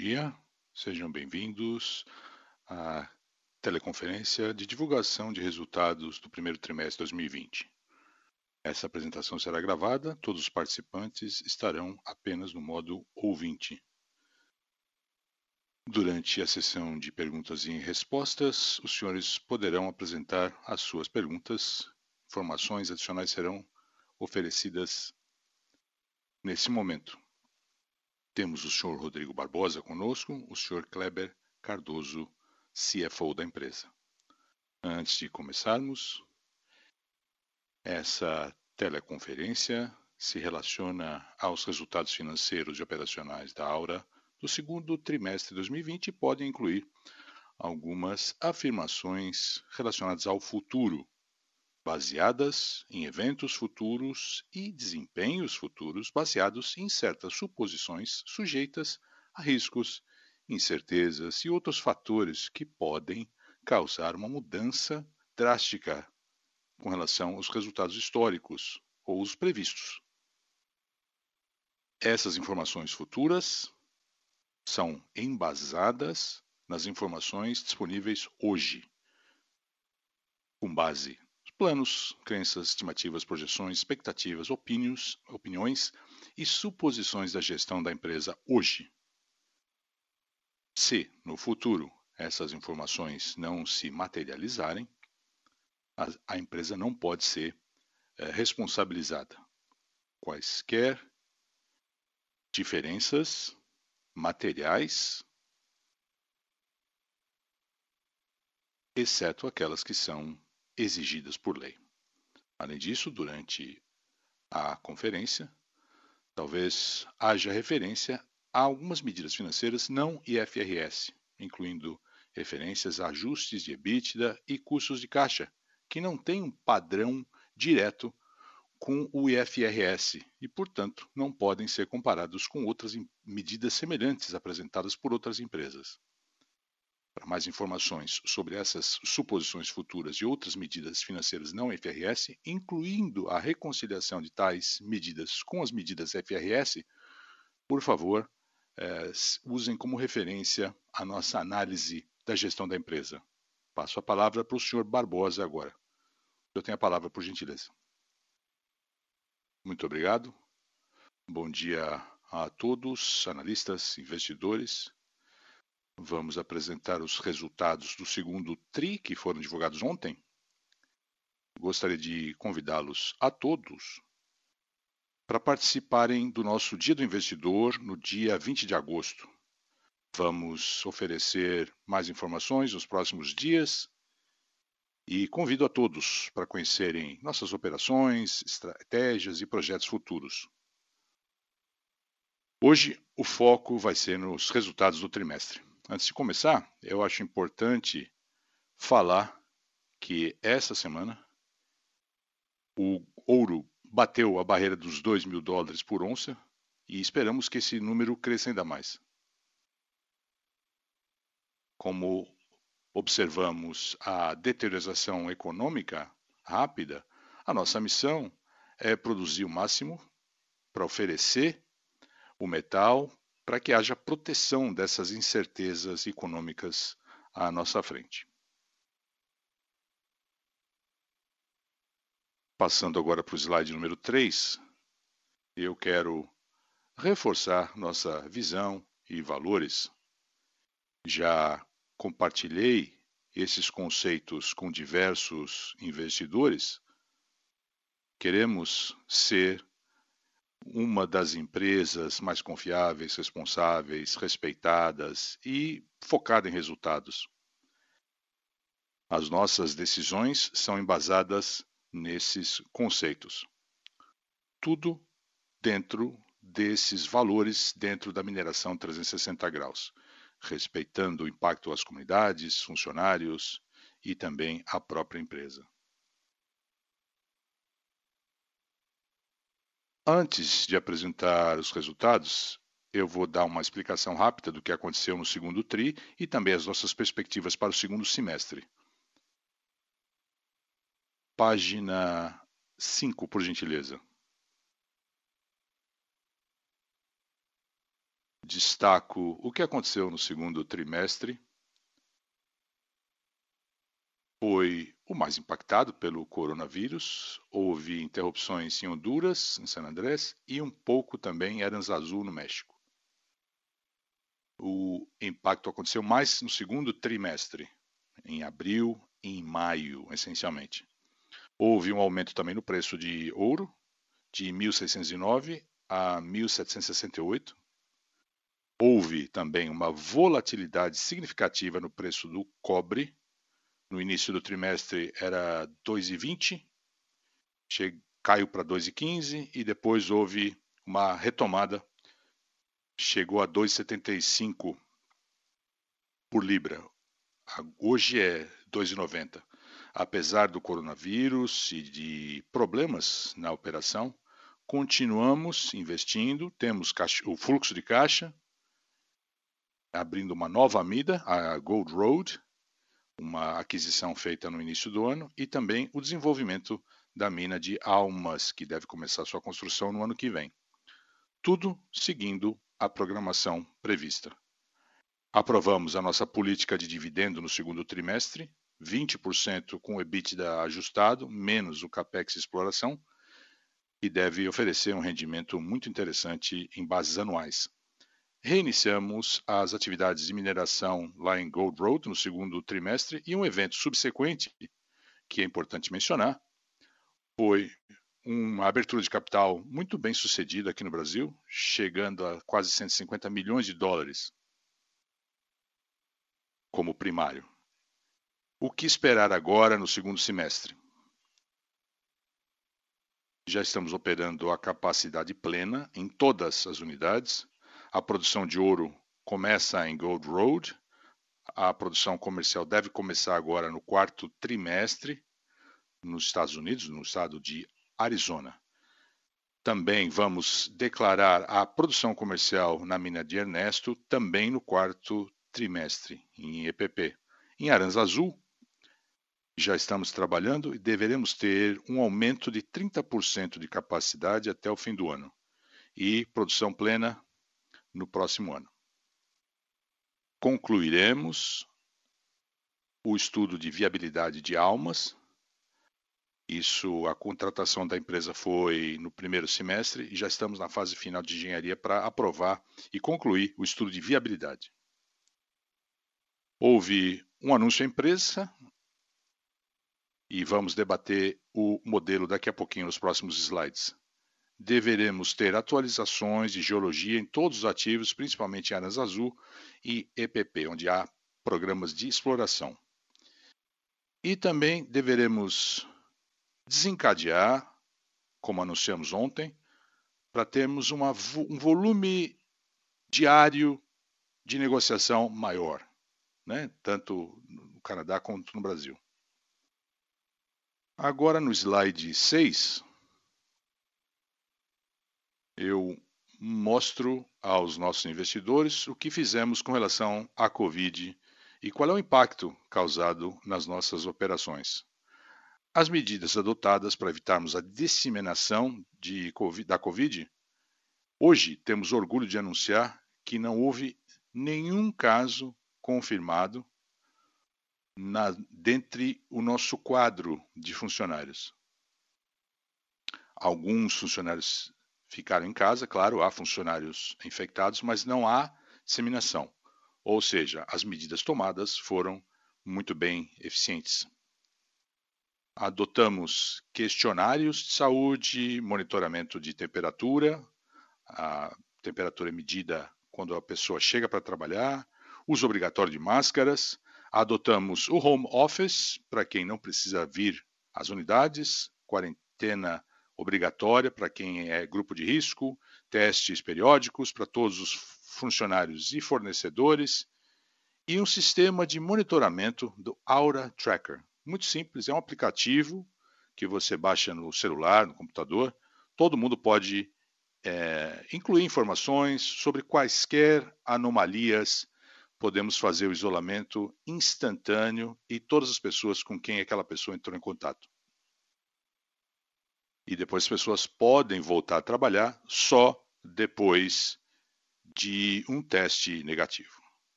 dia, sejam bem-vindos à teleconferência de divulgação de resultados do primeiro trimestre de 2020. Essa apresentação será gravada, todos os participantes estarão apenas no modo ouvinte. Durante a sessão de perguntas e respostas, os senhores poderão apresentar as suas perguntas. Informações adicionais serão oferecidas nesse momento. Temos o senhor Rodrigo Barbosa conosco, o senhor Kleber Cardoso, CFO da empresa. Antes de começarmos, essa teleconferência se relaciona aos resultados financeiros e operacionais da Aura do segundo trimestre de 2020 e pode incluir algumas afirmações relacionadas ao futuro, baseadas em eventos futuros e desempenhos futuros baseados em certas suposições sujeitas a riscos, incertezas e outros fatores que podem causar uma mudança drástica com relação aos resultados históricos ou os previstos. Essas informações futuras são embasadas nas informações disponíveis hoje, com base planos, crenças, estimativas, projeções, expectativas, opiniões, opiniões e suposições da gestão da empresa hoje. Se, no futuro, essas informações não se materializarem, a, a empresa não pode ser é, responsabilizada. Quaisquer diferenças materiais, exceto aquelas que são exigidas por lei. Além disso, durante a conferência, talvez haja referência a algumas medidas financeiras não IFRS, incluindo referências a ajustes de EBITDA e custos de caixa, que não têm um padrão direto com o IFRS e, portanto, não podem ser comparados com outras medidas semelhantes apresentadas por outras empresas. Para mais informações sobre essas suposições futuras e outras medidas financeiras não FRS, incluindo a reconciliação de tais medidas com as medidas FRS, por favor, eh, usem como referência a nossa análise da gestão da empresa. Passo a palavra para o senhor Barbosa agora. Eu tenho a palavra, por gentileza. Muito obrigado. Bom dia a todos, analistas, investidores. Vamos apresentar os resultados do segundo TRI que foram divulgados ontem. Gostaria de convidá-los a todos para participarem do nosso Dia do Investidor no dia 20 de agosto. Vamos oferecer mais informações nos próximos dias e convido a todos para conhecerem nossas operações, estratégias e projetos futuros. Hoje o foco vai ser nos resultados do trimestre. Antes de começar, eu acho importante falar que essa semana o ouro bateu a barreira dos 2 mil dólares por onça e esperamos que esse número cresça ainda mais. Como observamos a deterioração econômica rápida, a nossa missão é produzir o máximo para oferecer o metal para que haja proteção dessas incertezas econômicas à nossa frente. Passando agora para o slide número 3, eu quero reforçar nossa visão e valores. Já compartilhei esses conceitos com diversos investidores. Queremos ser uma das empresas mais confiáveis, responsáveis, respeitadas e focada em resultados. As nossas decisões são embasadas nesses conceitos. Tudo dentro desses valores, dentro da mineração 360 graus, respeitando o impacto às comunidades, funcionários e também à própria empresa. Antes de apresentar os resultados, eu vou dar uma explicação rápida do que aconteceu no segundo TRI e também as nossas perspectivas para o segundo semestre. Página 5, por gentileza. Destaco o que aconteceu no segundo trimestre. Foi o mais impactado pelo coronavírus. Houve interrupções em Honduras, em San Andrés, e um pouco também em Aranzazu, no México. O impacto aconteceu mais no segundo trimestre, em abril e em maio, essencialmente. Houve um aumento também no preço de ouro, de 1.609 a 1.768. Houve também uma volatilidade significativa no preço do cobre. No início do trimestre era 2,20, caiu para 2,15 e depois houve uma retomada, chegou a 2,75 por libra. Hoje é 2,90. Apesar do coronavírus e de problemas na operação, continuamos investindo, temos o fluxo de caixa, abrindo uma nova mida, a Gold Road, uma aquisição feita no início do ano, e também o desenvolvimento da mina de Almas, que deve começar sua construção no ano que vem. Tudo seguindo a programação prevista. Aprovamos a nossa política de dividendo no segundo trimestre, 20% com o EBITDA ajustado, menos o CAPEX exploração, e deve oferecer um rendimento muito interessante em bases anuais. Reiniciamos as atividades de mineração lá em Gold Road no segundo trimestre e um evento subsequente, que é importante mencionar, foi uma abertura de capital muito bem sucedida aqui no Brasil, chegando a quase 150 milhões de dólares como primário. O que esperar agora no segundo semestre? Já estamos operando a capacidade plena em todas as unidades. A produção de ouro começa em Gold Road. A produção comercial deve começar agora no quarto trimestre nos Estados Unidos, no estado de Arizona. Também vamos declarar a produção comercial na mina de Ernesto também no quarto trimestre em EPP. Em Aranzazu, já estamos trabalhando e deveremos ter um aumento de 30% de capacidade até o fim do ano e produção plena no próximo ano. Concluiremos o estudo de viabilidade de almas. Isso, a contratação da empresa foi no primeiro semestre e já estamos na fase final de engenharia para aprovar e concluir o estudo de viabilidade. Houve um anúncio à imprensa e vamos debater o modelo daqui a pouquinho nos próximos slides. Deveremos ter atualizações de geologia em todos os ativos, principalmente em áreas azul e EPP, onde há programas de exploração. E também deveremos desencadear, como anunciamos ontem, para termos uma, um volume diário de negociação maior, né? tanto no Canadá quanto no Brasil. Agora no slide 6, eu mostro aos nossos investidores o que fizemos com relação à Covid e qual é o impacto causado nas nossas operações. As medidas adotadas para evitarmos a disseminação COVID, da Covid, hoje temos orgulho de anunciar que não houve nenhum caso confirmado na, dentre o nosso quadro de funcionários. Alguns funcionários ficaram em casa, claro, há funcionários infectados, mas não há disseminação. Ou seja, as medidas tomadas foram muito bem eficientes. Adotamos questionários de saúde, monitoramento de temperatura, a temperatura é medida quando a pessoa chega para trabalhar, uso obrigatório de máscaras, Adotamos o home office para quem não precisa vir às unidades, quarentena obrigatória para quem é grupo de risco, testes periódicos para todos os funcionários e fornecedores e um sistema de monitoramento do Aura Tracker. Muito simples, é um aplicativo que você baixa no celular, no computador. Todo mundo pode é, incluir informações sobre quaisquer anomalias podemos fazer o isolamento instantâneo e todas as pessoas com quem aquela pessoa entrou em contato. E depois as pessoas podem voltar a trabalhar só depois de um teste negativo.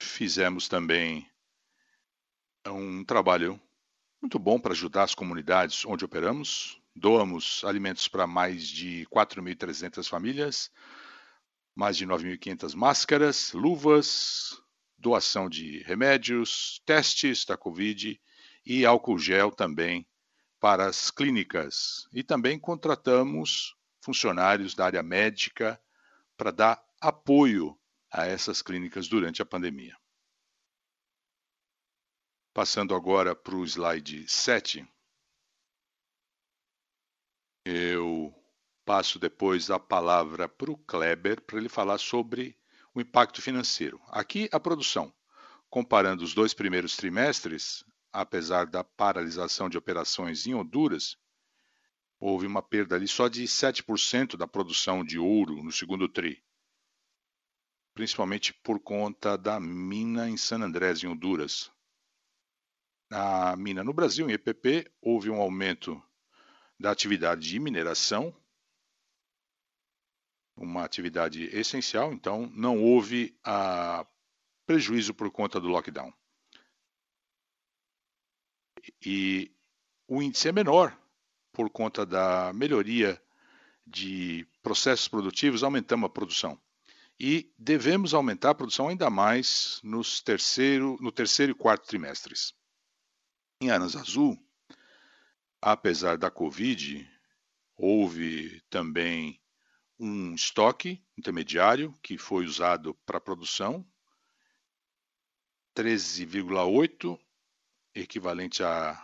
Fizemos também um trabalho muito bom para ajudar as comunidades onde operamos. Doamos alimentos para mais de 4.300 famílias, mais de 9.500 máscaras, luvas, doação de remédios, testes da Covid e álcool gel também para as clínicas. E também contratamos funcionários da área médica para dar apoio a essas clínicas durante a pandemia. Passando agora para o slide 7, eu passo depois a palavra para o Kleber para ele falar sobre o impacto financeiro. Aqui a produção. Comparando os dois primeiros trimestres, apesar da paralisação de operações em Honduras, houve uma perda ali só de 7% da produção de ouro no segundo tri, principalmente por conta da mina em San Andrés, em Honduras. Na mina no Brasil, em EPP, houve um aumento da atividade de mineração, uma atividade essencial, então não houve a prejuízo por conta do lockdown. E o índice é menor por conta da melhoria de processos produtivos, aumentamos a produção. E devemos aumentar a produção ainda mais nos terceiro, no terceiro e quarto trimestres. Em Anas Azul, apesar da Covid, houve também um estoque intermediário que foi usado para produção, 13,8, equivalente a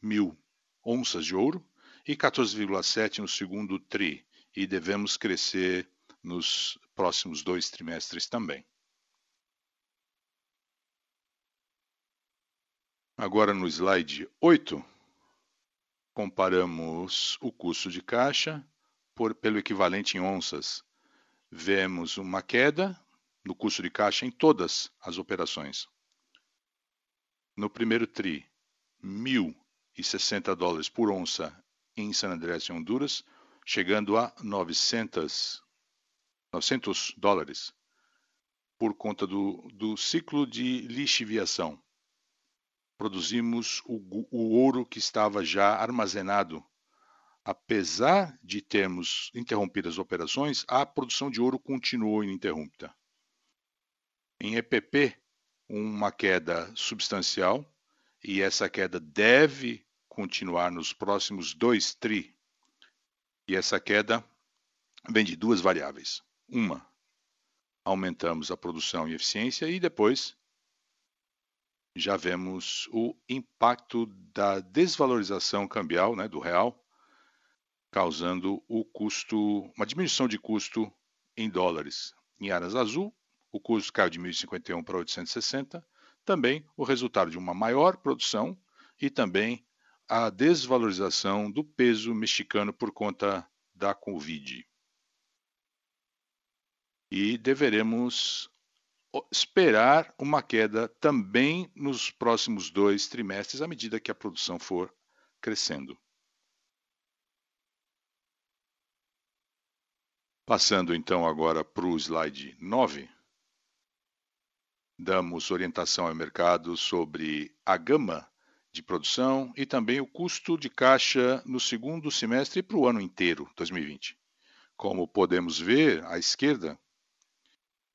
mil onças de ouro, e 14,7 no segundo TRI, e devemos crescer nos próximos dois trimestres também. Agora no slide 8, comparamos o custo de caixa por, pelo equivalente em onças, vemos uma queda no custo de caixa em todas as operações. No primeiro TRI, 1.060 dólares por onça em San Andrés e Honduras, chegando a 900, 900 dólares por conta do, do ciclo de lixiviação. Produzimos o, o ouro que estava já armazenado apesar de termos interrompido as operações, a produção de ouro continuou ininterrupta. Em EPP, uma queda substancial, e essa queda deve continuar nos próximos dois TRI. E essa queda vem de duas variáveis. Uma, aumentamos a produção e eficiência, e depois já vemos o impacto da desvalorização cambial né, do real causando o custo, uma diminuição de custo em dólares. Em Aras Azul, o custo caiu de 1.051 para 860, também o resultado de uma maior produção e também a desvalorização do peso mexicano por conta da Covid. E deveremos esperar uma queda também nos próximos dois trimestres, à medida que a produção for crescendo. Passando então agora para o slide 9, damos orientação ao mercado sobre a gama de produção e também o custo de caixa no segundo semestre e para o ano inteiro, 2020. Como podemos ver à esquerda,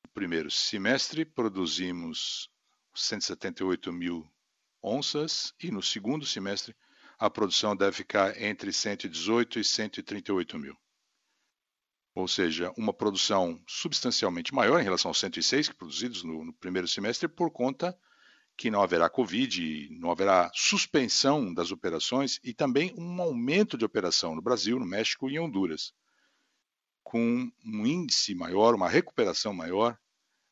no primeiro semestre produzimos 178 mil onças e no segundo semestre a produção deve ficar entre 118 e 138 mil ou seja, uma produção substancialmente maior em relação aos 106 produzidos no, no primeiro semestre, por conta que não haverá Covid, não haverá suspensão das operações e também um aumento de operação no Brasil, no México e em Honduras, com um índice maior, uma recuperação maior,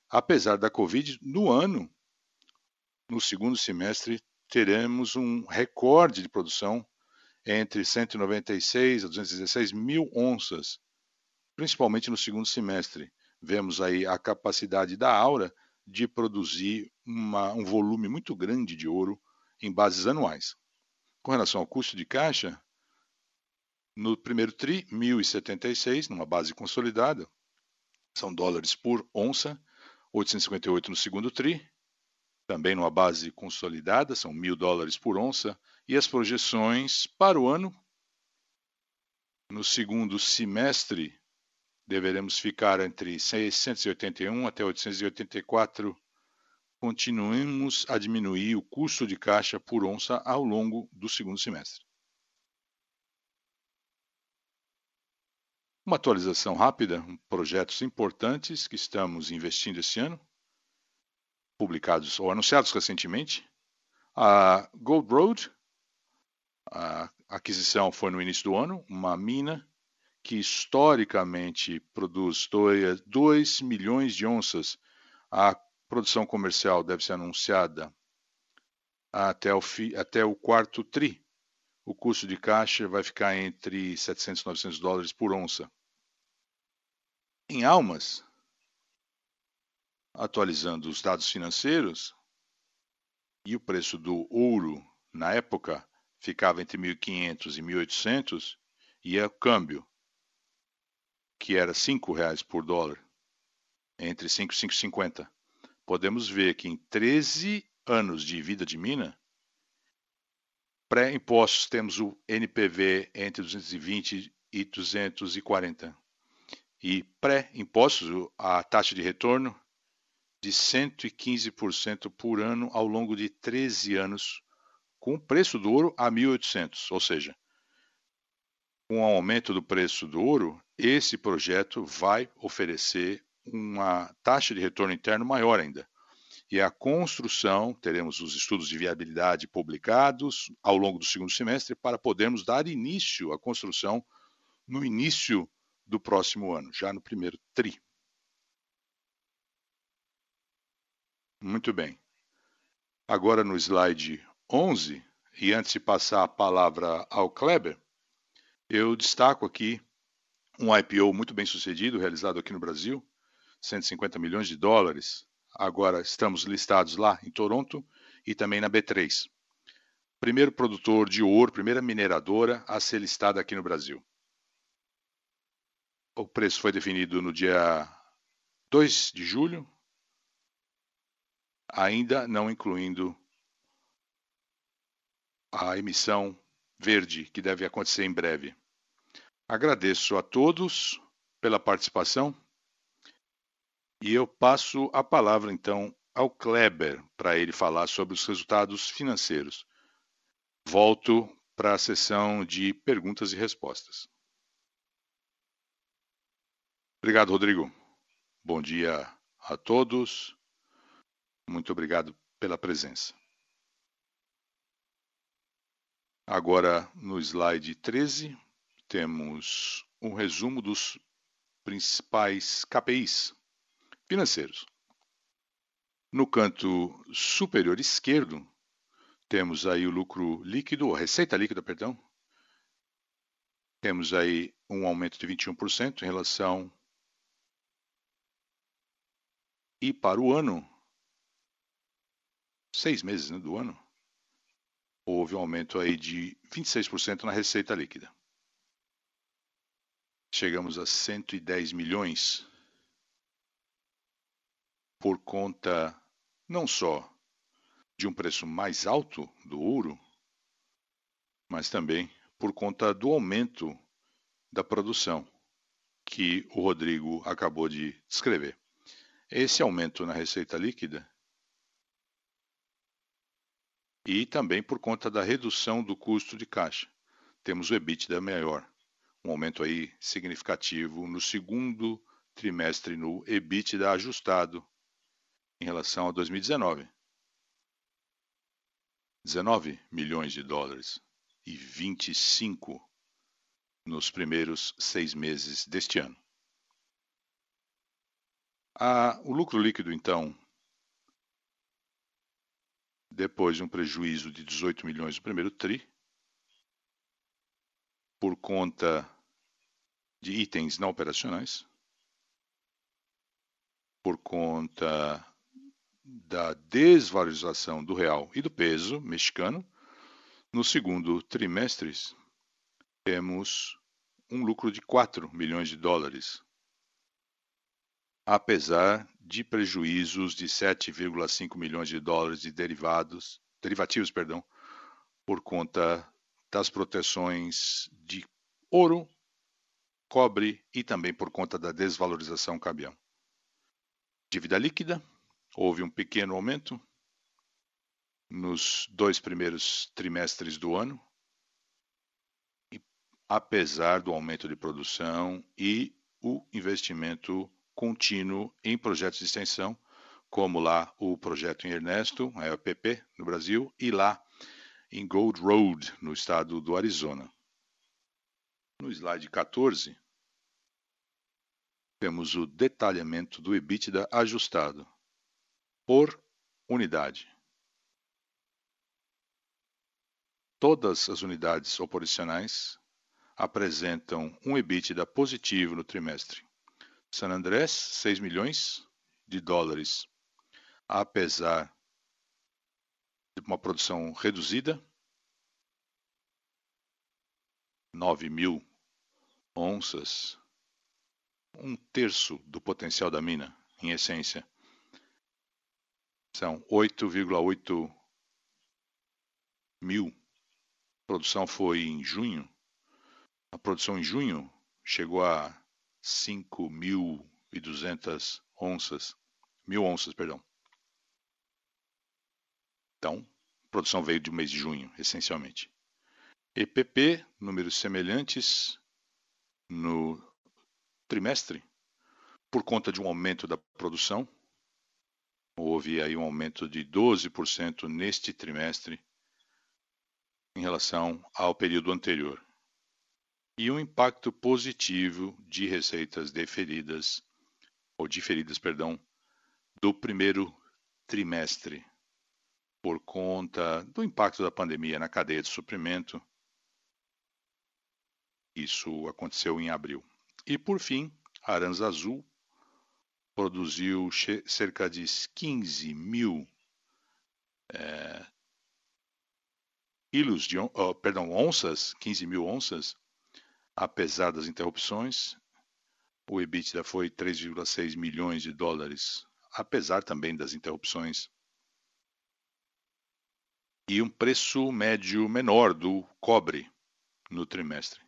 apesar da Covid, no ano, no segundo semestre, teremos um recorde de produção entre 196 a 216 mil onças principalmente no segundo semestre. Vemos aí a capacidade da Aura de produzir uma, um volume muito grande de ouro em bases anuais. Com relação ao custo de caixa, no primeiro TRI, 1.076, numa base consolidada, são dólares por onça, 858 no segundo TRI, também numa base consolidada, são mil dólares por onça, e as projeções para o ano, no segundo semestre, deveremos ficar entre 681 até 884. Continuemos a diminuir o custo de caixa por onça ao longo do segundo semestre. Uma atualização rápida, projetos importantes que estamos investindo esse ano, publicados ou anunciados recentemente. A Gold Road, a aquisição foi no início do ano, uma mina que historicamente produz 2 milhões de onças. A produção comercial deve ser anunciada até o, fi, até o quarto TRI. O custo de caixa vai ficar entre 700 e 900 dólares por onça. Em almas, atualizando os dados financeiros, e o preço do ouro na época ficava entre 1.500 e 1.800, e o câmbio, que era R$ 5,00 por dólar, entre 5 e 5,50. Podemos ver que em 13 anos de vida de mina, pré-impostos temos o NPV entre 220 e 240 e pré-impostos, a taxa de retorno de 115% por ano ao longo de 13 anos, com o preço do ouro a 1.800, ou seja, com o aumento do preço do ouro, esse projeto vai oferecer uma taxa de retorno interno maior ainda. E a construção, teremos os estudos de viabilidade publicados ao longo do segundo semestre para podermos dar início à construção no início do próximo ano, já no primeiro TRI. Muito bem. Agora no slide 11, e antes de passar a palavra ao Kleber, eu destaco aqui um IPO muito bem sucedido, realizado aqui no Brasil, 150 milhões de dólares. Agora estamos listados lá em Toronto e também na B3. Primeiro produtor de ouro, primeira mineradora a ser listada aqui no Brasil. O preço foi definido no dia 2 de julho, ainda não incluindo a emissão verde que deve acontecer em breve. Agradeço a todos pela participação e eu passo a palavra então ao Kleber para ele falar sobre os resultados financeiros. Volto para a sessão de perguntas e respostas. Obrigado, Rodrigo. Bom dia a todos. Muito obrigado pela presença. Agora, no slide 13, temos um resumo dos principais KPIs financeiros. No canto superior esquerdo, temos aí o lucro líquido, a receita líquida, perdão. Temos aí um aumento de 21% em relação e para o ano, seis meses né, do ano, houve um aumento aí de 26% na receita líquida. Chegamos a 110 milhões por conta não só de um preço mais alto do ouro, mas também por conta do aumento da produção que o Rodrigo acabou de descrever. Esse aumento na receita líquida e também por conta da redução do custo de caixa. Temos o EBITDA maior, um aumento aí significativo no segundo trimestre no EBITDA ajustado em relação a 2019. 19 milhões de dólares e 25 nos primeiros seis meses deste ano. Ah, o lucro líquido, então, depois de um prejuízo de 18 milhões no primeiro TRI, por conta de itens não operacionais, por conta da desvalorização do real e do peso mexicano, no segundo trimestre temos um lucro de 4 milhões de dólares, apesar de prejuízos de 7,5 milhões de dólares de derivados, derivativos, perdão, por conta das proteções de ouro, cobre e também por conta da desvalorização cambial. Dívida líquida, houve um pequeno aumento nos dois primeiros trimestres do ano, apesar do aumento de produção e o investimento contínuo em projetos de extensão, como lá o projeto em Ernesto, a EPP, no Brasil, e lá em Gold Road, no estado do Arizona. No slide 14, temos o detalhamento do EBITDA ajustado por unidade. Todas as unidades operacionais apresentam um EBITDA positivo no trimestre. San Andrés, 6 milhões de dólares, apesar de uma produção reduzida, 9 mil onças, um terço do potencial da mina, em essência. São 8,8 mil. A produção foi em junho, a produção em junho chegou a 5.200 onças, mil onças, perdão. Então, a produção veio do mês de junho, essencialmente. EPP, números semelhantes no trimestre, por conta de um aumento da produção. Houve aí um aumento de 12% neste trimestre em relação ao período anterior e um impacto positivo de receitas deferidas ou diferidas, perdão, do primeiro trimestre por conta do impacto da pandemia na cadeia de suprimento. Isso aconteceu em abril. E por fim, a Aranza Azul produziu cerca de 15 mil é, quilos de, oh, perdão, onças, 15 mil onças Apesar das interrupções, o EBITDA foi 3,6 milhões de dólares, apesar também das interrupções. E um preço médio menor do cobre no trimestre.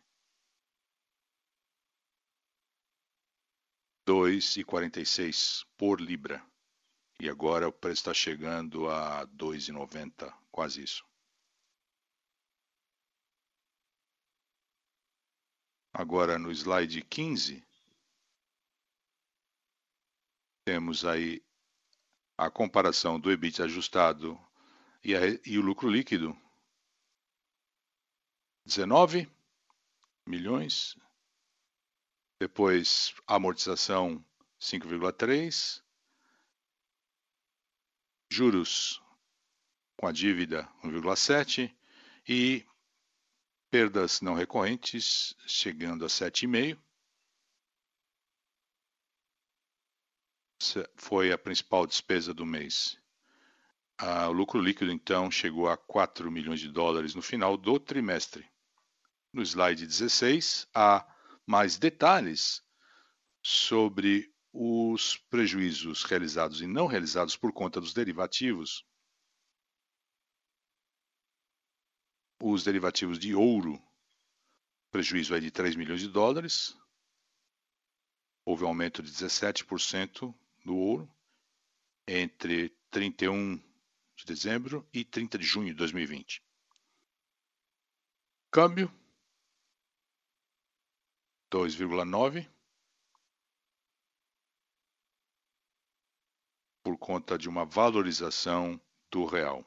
2,46 por libra. E agora o preço está chegando a 2,90, quase isso. Agora no slide 15, temos aí a comparação do EBIT ajustado e, a, e o lucro líquido. 19 milhões. Depois amortização 5,3. Juros com a dívida 1,7 e Perdas não recorrentes chegando a 7,5. Foi a principal despesa do mês. o lucro líquido, então, chegou a 4 milhões de dólares no final do trimestre. No slide 16, há mais detalhes sobre os prejuízos realizados e não realizados por conta dos derivativos os derivativos de ouro, prejuízo é de 3 milhões de dólares. Houve um aumento de 17% no ouro entre 31 de dezembro e 30 de junho de 2020. Câmbio 2,9 por conta de uma valorização do real.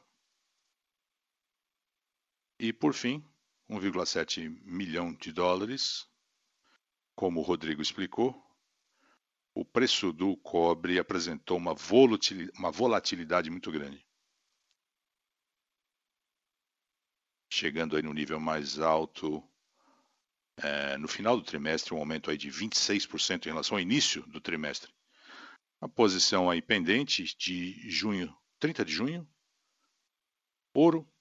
E, por fim, 1,7 milhão de dólares. Como o Rodrigo explicou, o preço do cobre apresentou uma volatilidade, muito grande. Chegando aí no nível mais alto é, no final do trimestre, um aumento aí de 26% em relação ao início do trimestre. A posição aí pendente de junho, 30 de junho, ouro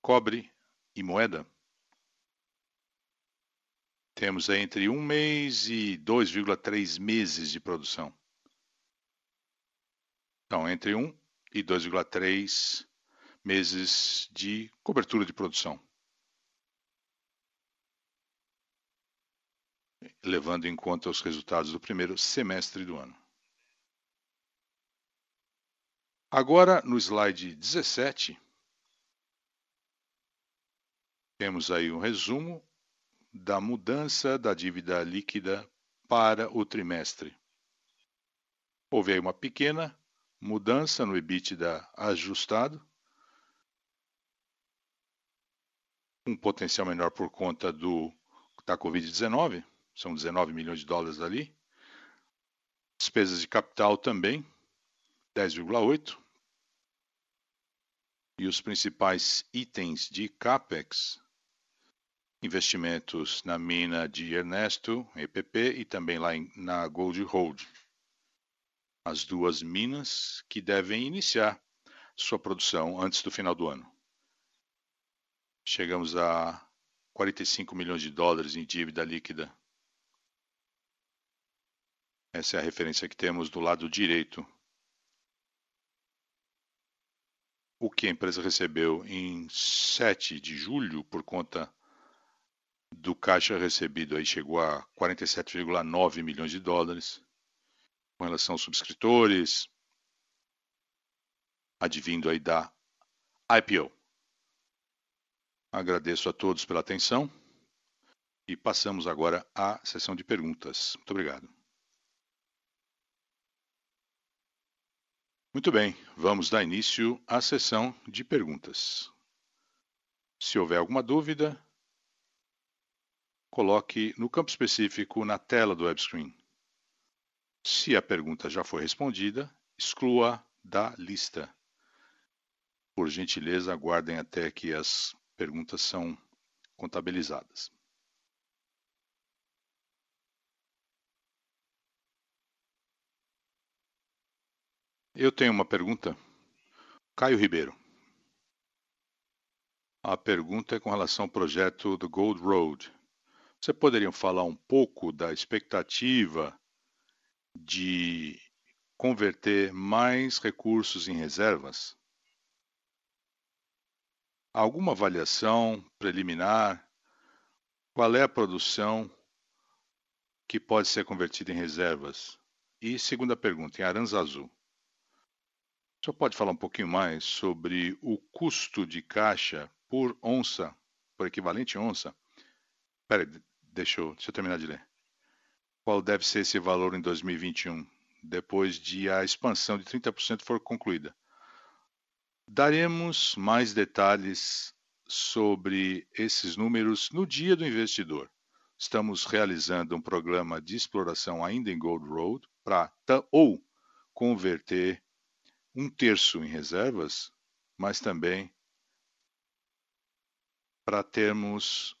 cobre e moeda temos entre um mês e 2,3 meses de produção. Então, entre 1 e 2,3 meses de cobertura de produção. Levando em conta os resultados do primeiro semestre do ano. Agora, no slide 17, temos aí um resumo da mudança da dívida líquida para o trimestre. Houve aí uma pequena mudança no EBITDA ajustado, um potencial menor por conta do da Covid-19, são 19 milhões de dólares ali. Despesas de capital também, 10,8. E os principais itens de CAPEX, investimentos na mina de Ernesto, EPP, e também lá em, na Gold Road as duas minas que devem iniciar sua produção antes do final do ano. Chegamos a 45 milhões de dólares em dívida líquida. Essa é a referência que temos do lado direito. O que a empresa recebeu em 7 de julho por conta do caixa recebido aí chegou a 47,9 milhões de dólares com relação aos subscritores, advindo aí da IPO. Agradeço a todos pela atenção e passamos agora à sessão de perguntas. Muito obrigado. Muito bem, vamos dar início à sessão de perguntas. Se houver alguma dúvida, coloque no campo específico na tela do webscreen. Se a pergunta já foi respondida, exclua da lista. Por gentileza, aguardem até que as perguntas são contabilizadas. Eu tenho uma pergunta. Caio Ribeiro. A pergunta é com relação ao projeto do Gold Road. Você poderia falar um pouco da expectativa de converter mais recursos em reservas? Alguma avaliação preliminar? Qual é a produção que pode ser convertida em reservas? E segunda pergunta, em Aranzazu. O senhor pode falar um pouquinho mais sobre o custo de caixa por onça, por equivalente onça? Espera, deixa eu, deixa eu terminar de ler qual deve ser esse valor em 2021, depois de a expansão de 30% for concluída. Daremos mais detalhes sobre esses números no dia do investidor. Estamos realizando um programa de exploração ainda em Gold Road para ou converter um terço em reservas, mas também para termos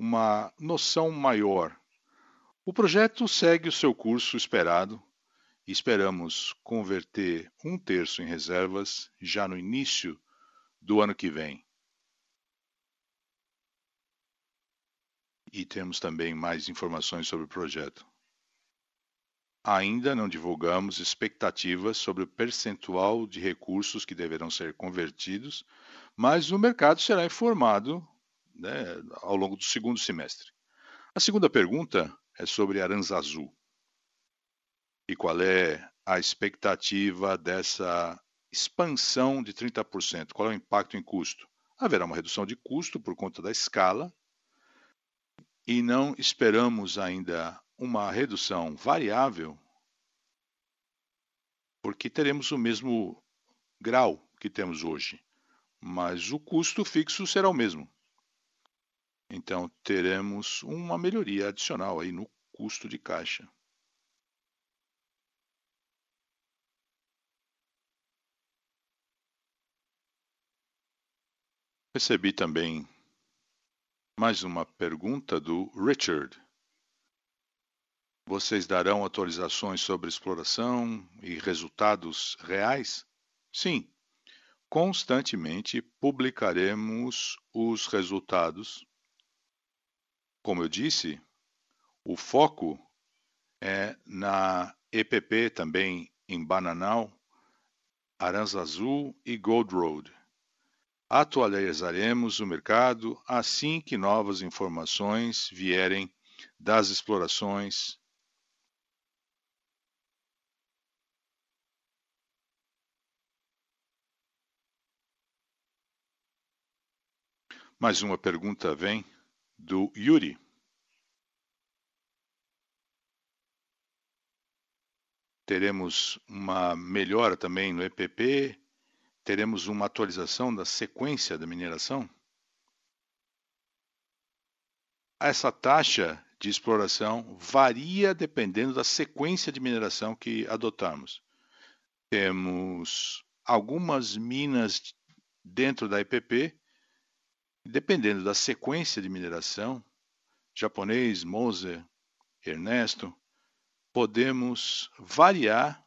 uma noção maior o projeto segue o seu curso esperado e esperamos converter um terço em reservas já no início do ano que vem. E temos também mais informações sobre o projeto. Ainda não divulgamos expectativas sobre o percentual de recursos que deverão ser convertidos, mas o mercado será informado né, ao longo do segundo semestre. A segunda pergunta é sobre Aranzazu. E qual é a expectativa dessa expansão de 30%? Qual é o impacto em custo? Haverá uma redução de custo por conta da escala e não esperamos ainda uma redução variável, porque teremos o mesmo grau que temos hoje, mas o custo fixo será o mesmo. Então teremos uma melhoria adicional aí no custo de caixa. Recebi também mais uma pergunta do Richard. Vocês darão atualizações sobre exploração e resultados reais? Sim, constantemente publicaremos os resultados como eu disse, O foco é na EPP também em Bananal, Aranzazu e Gold Road. Atualizaremos o mercado assim que novas informações vierem das explorações Mais uma pergunta vem do Yuri. Teremos uma melhora também no EPP? Teremos uma atualização da sequência da mineração? Essa taxa de exploração varia dependendo da sequência de mineração que adotarmos. Temos algumas minas dentro da EPP Dependendo da sequência de mineração, japonês, Moser, Ernesto, podemos variar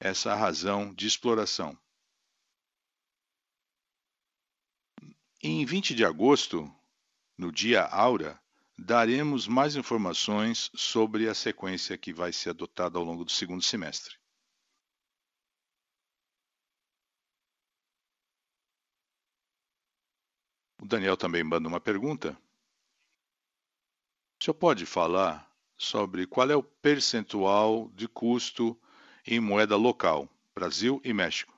essa razão de exploração. Em 20 de agosto, no dia Aura, daremos mais informações sobre a sequência que vai ser adotada ao longo do segundo semestre. Daniel também manda uma pergunta. O senhor pode falar sobre qual é o percentual de custo em moeda local, Brasil e México?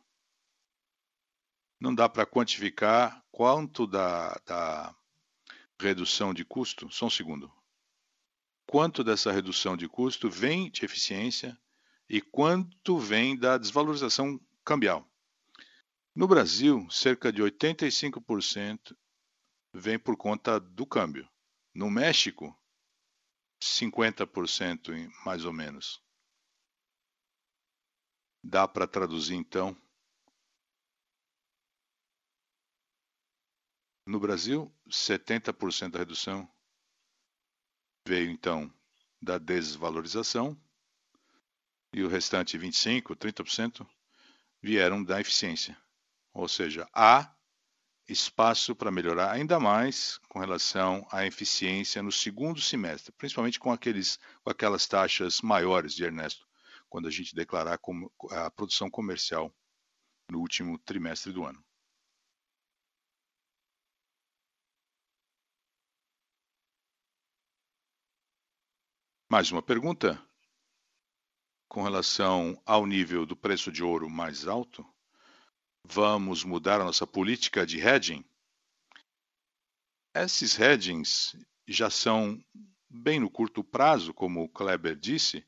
Não dá para quantificar quanto da, da redução de custo? Só um segundo. Quanto dessa redução de custo vem de eficiência e quanto vem da desvalorização cambial? No Brasil, cerca de 85% vem por conta do câmbio. No México, 50% mais ou menos. Dá para traduzir então? No Brasil, 70% da redução veio então da desvalorização e o restante 25, 30% vieram da eficiência. Ou seja, há espaço para melhorar ainda mais com relação à eficiência no segundo semestre, principalmente com, aqueles, com aquelas taxas maiores de Ernesto, quando a gente declarar a produção comercial no último trimestre do ano. Mais uma pergunta? Com relação ao nível do preço de ouro mais alto, Vamos mudar a nossa política de hedging? Esses hedgings já são bem no curto prazo, como o Kleber disse.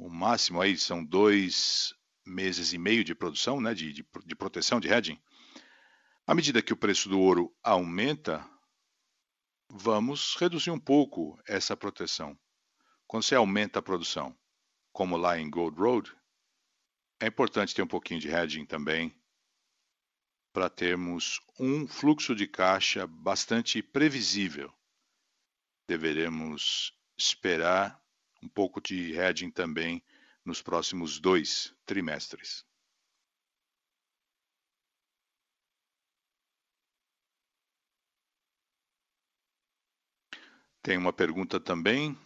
O máximo aí são dois meses e meio de produção, né, de, de, de proteção de hedging. À medida que o preço do ouro aumenta, vamos reduzir um pouco essa proteção. Quando você aumenta a produção, como lá em Gold Road, é importante ter um pouquinho de hedging também para termos um fluxo de caixa bastante previsível. Deveremos esperar um pouco de hedging também nos próximos dois trimestres. Tem uma pergunta também,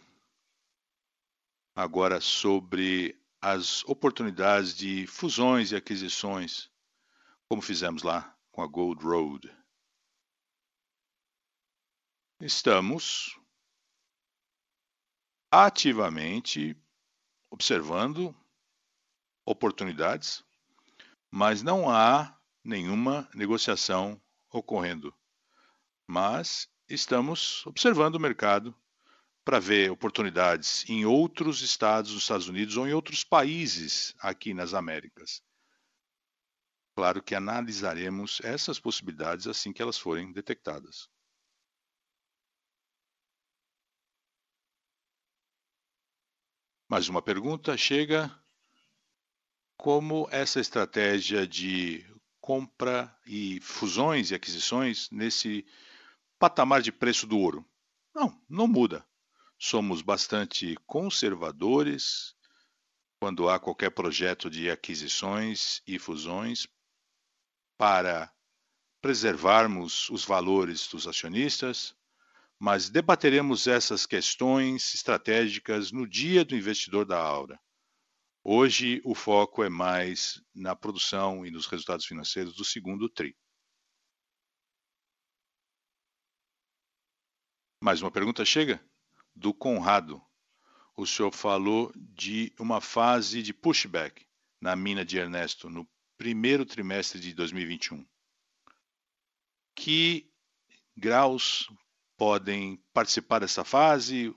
agora sobre as oportunidades de fusões e aquisições, como fizemos lá com a Gold Road. Estamos ativamente observando oportunidades, mas não há nenhuma negociação ocorrendo. Mas estamos observando o mercado para ver oportunidades em outros estados dos Estados Unidos ou em outros países aqui nas Américas. Claro que analisaremos essas possibilidades assim que elas forem detectadas. Mais uma pergunta chega. Como essa estratégia de compra e fusões e aquisições nesse patamar de preço do ouro? Não, não muda somos bastante conservadores quando há qualquer projeto de aquisições e fusões para preservarmos os valores dos acionistas, mas debateremos essas questões estratégicas no dia do investidor da Aura. Hoje o foco é mais na produção e nos resultados financeiros do segundo TRI. Mais uma pergunta chega? Do Conrado. O senhor falou de uma fase de pushback na mina de Ernesto no primeiro trimestre de 2021. Que graus podem participar dessa fase.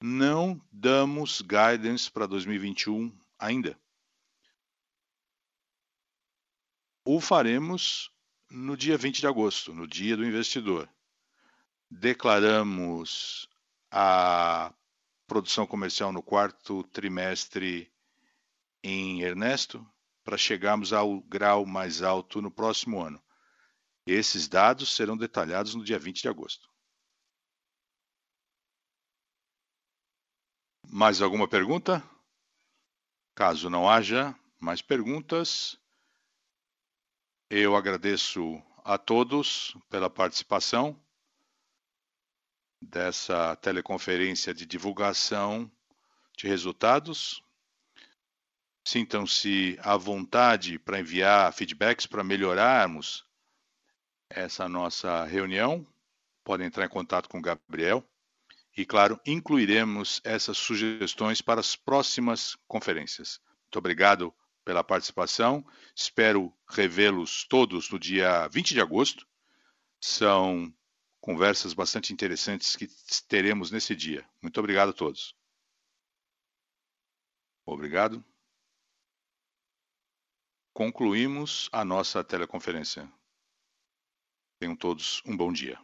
Não damos guidance para 2021 ainda. O faremos no dia 20 de agosto, no dia do investidor. Declaramos a produção comercial no quarto trimestre em Ernesto para chegarmos ao grau mais alto no próximo ano. Esses dados serão detalhados no dia 20 de agosto. Mais alguma pergunta? Caso não haja mais perguntas, eu agradeço a todos pela participação dessa teleconferência de divulgação de resultados. Sintam-se à vontade para enviar feedbacks para melhorarmos essa nossa reunião, podem entrar em contato com o Gabriel. E, claro, incluiremos essas sugestões para as próximas conferências. Muito obrigado pela participação. Espero revê-los todos no dia 20 de agosto. São conversas bastante interessantes que teremos nesse dia. Muito obrigado a todos. Obrigado. Concluímos a nossa teleconferência. Tenham todos um bom dia.